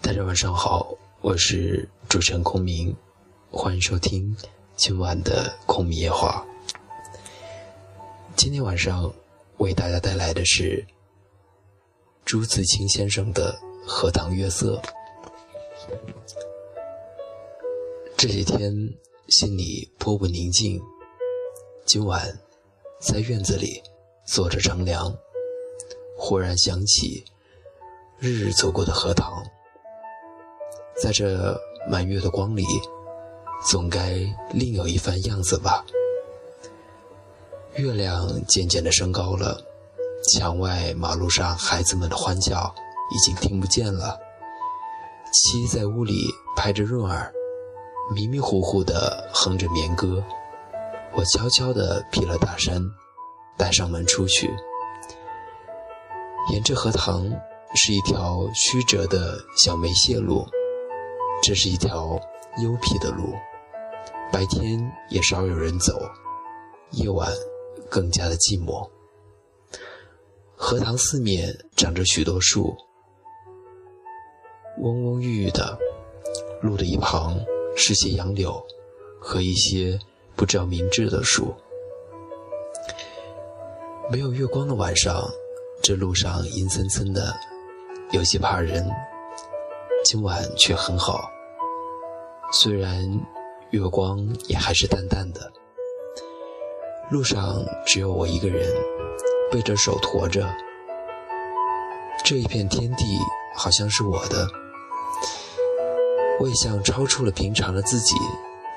大家晚上好，我是主持人空明，欢迎收听今晚的空明夜话。今天晚上为大家带来的是朱自清先生的《荷塘月色》。这几天心里颇不宁静，今晚在院子里坐着乘凉，忽然想起日日走过的荷塘。在这满月的光里，总该另有一番样子吧。月亮渐渐的升高了，墙外马路上孩子们的欢叫已经听不见了。七在屋里拍着润儿，迷迷糊糊的哼着眠歌。我悄悄地披了大衫，带上门出去。沿着荷塘是一条曲折的小梅泄路。这是一条幽僻的路，白天也少有人走，夜晚更加的寂寞。荷塘四面长着许多树，蓊蓊郁郁的。路的一旁是些杨柳和一些不知道名字的树。没有月光的晚上，这路上阴森森的，有些怕人。今晚却很好。虽然月光也还是淡淡的，路上只有我一个人，背着手驮着。这一片天地好像是我的，我也像超出了平常的自己，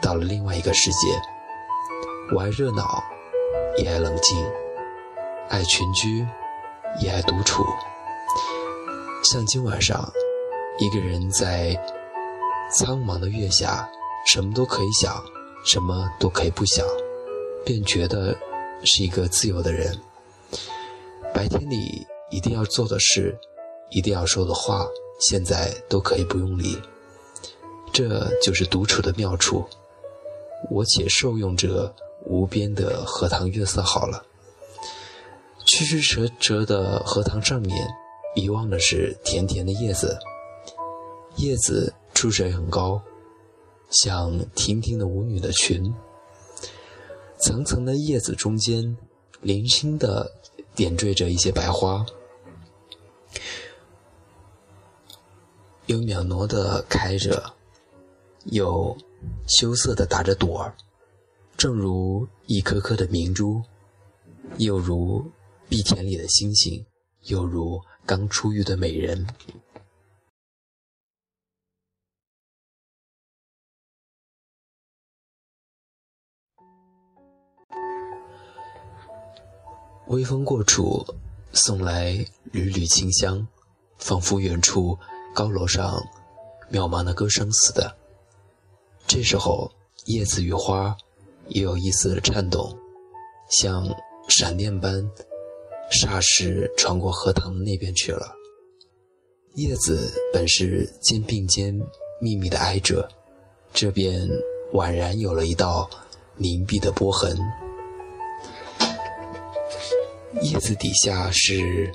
到了另外一个世界。我爱热闹，也爱冷静，爱群居，也爱独处。像今晚上，一个人在。苍茫的月下，什么都可以想，什么都可以不想，便觉得是一个自由的人。白天里一定要做的事，一定要说的话，现在都可以不用理。这就是独处的妙处。我且受用这无边的荷塘月色好了。曲曲折折的荷塘上面，遗忘的是甜甜的叶子，叶子。出水很高，像亭亭的舞女的裙。层层的叶子中间，零星的点缀着一些白花，有袅娜的开着，有羞涩的打着朵儿，正如一颗颗的明珠，又如碧田里的星星，又如刚出浴的美人。微风过处，送来缕缕清香，仿佛远处高楼上渺茫的歌声似的。这时候，叶子与花也有一丝的颤动，像闪电般，霎时传过荷塘的那边去了。叶子本是肩并肩密密的挨着，这边宛然有了一道凝碧的波痕。叶子底下是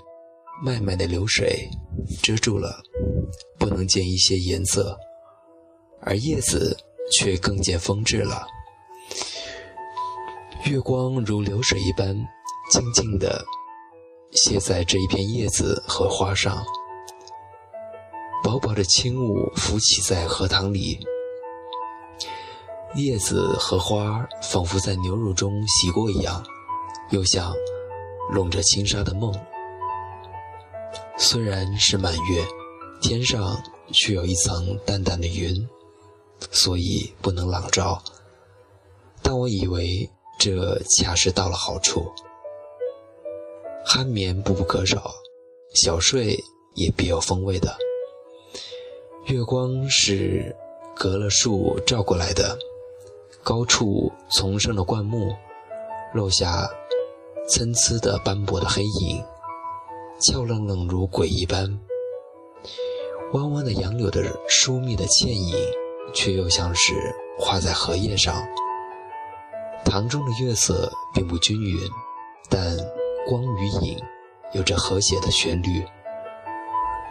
脉脉的流水，遮住了，不能见一些颜色，而叶子却更见风致了。月光如流水一般，静静地歇在这一片叶子和花上，薄薄的轻雾浮起在荷塘里，叶子和花仿佛在牛乳中洗过一样，又像。笼着轻纱的梦，虽然是满月，天上却有一层淡淡的云，所以不能朗照。但我以为这恰是到了好处，酣眠不不可少，小睡也别有风味的。月光是隔了树照过来的，高处丛生的灌木，落下。参差的斑驳的黑影，俏愣愣如鬼一般。弯弯的杨柳的疏密的倩影，却又像是画在荷叶上。塘中的月色并不均匀，光与影有着和谐的旋律。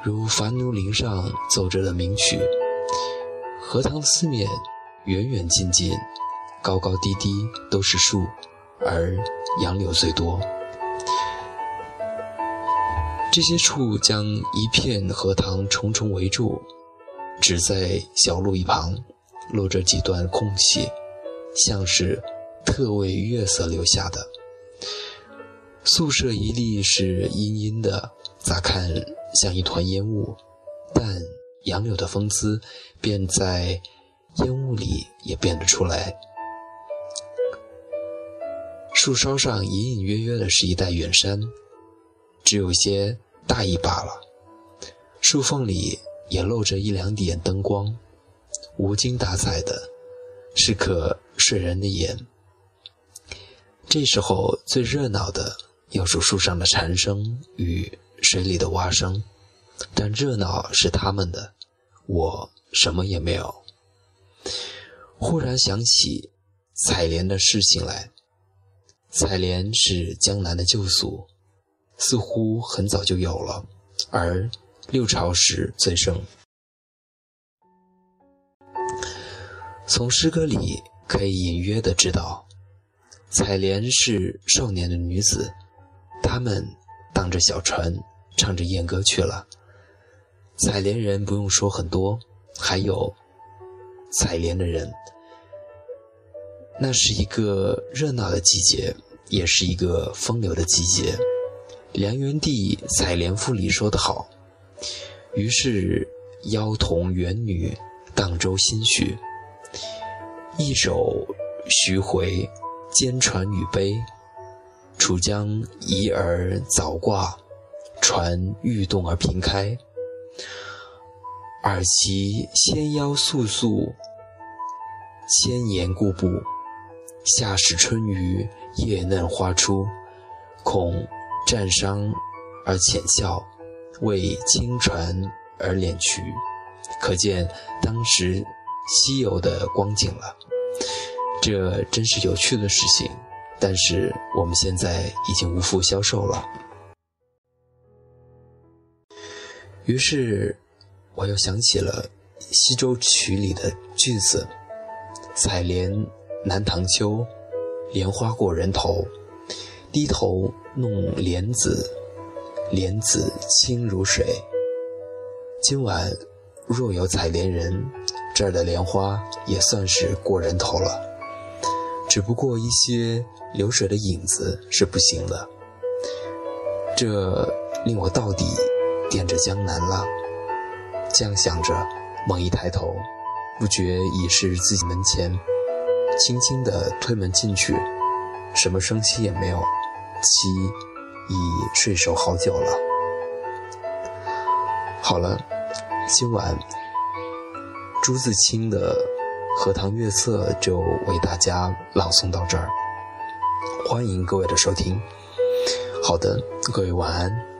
如樊奴林上奏着的名曲。荷塘四面，远远近近，高高低低都是树，而杨柳最多。这些树将一片荷塘重重围住，只在小路一旁落着几段空隙，像是特为月色留下的。宿舍一立是阴阴的，咋看像一团烟雾，但杨柳的风姿便在烟雾里也变得出来。树梢上隐隐约约的是一带远山。只有些大意罢了，树缝里也露着一两点灯光，无精打采的，是可睡人的眼。这时候最热闹的要数树上的蝉声与水里的蛙声，但热闹是他们的，我什么也没有。忽然想起采莲的事情来，采莲是江南的旧俗。似乎很早就有了，而六朝时最盛。从诗歌里可以隐约的知道，采莲是少年的女子，他们荡着小船，唱着艳歌去了。采莲人不用说很多，还有采莲的人。那是一个热闹的季节，也是一个风流的季节。梁元帝《采莲赋》里说得好：“于是妖童元女荡舟心许，一首徐回，兼传女悲。楚江移而早挂，船欲动而平开。尔其纤腰素素，千言故步。夏始春雨，叶嫩花初，恐。”战伤而浅笑，为轻船而敛渠，可见当时稀有的光景了。这真是有趣的事情，但是我们现在已经无福消受了。于是，我又想起了《西洲曲》里的句子：“采莲南塘秋，莲花过人头。”低头弄莲子，莲子清如水。今晚若有采莲人，这儿的莲花也算是过人头了。只不过一些流水的影子是不行的。这令我到底惦着江南了。这样想着，猛一抬头，不觉已是自己门前，轻轻地推门进去，什么声息也没有。妻已睡熟好久了。好了，今晚朱自清的《荷塘月色》就为大家朗诵到这儿，欢迎各位的收听。好的，各位晚安。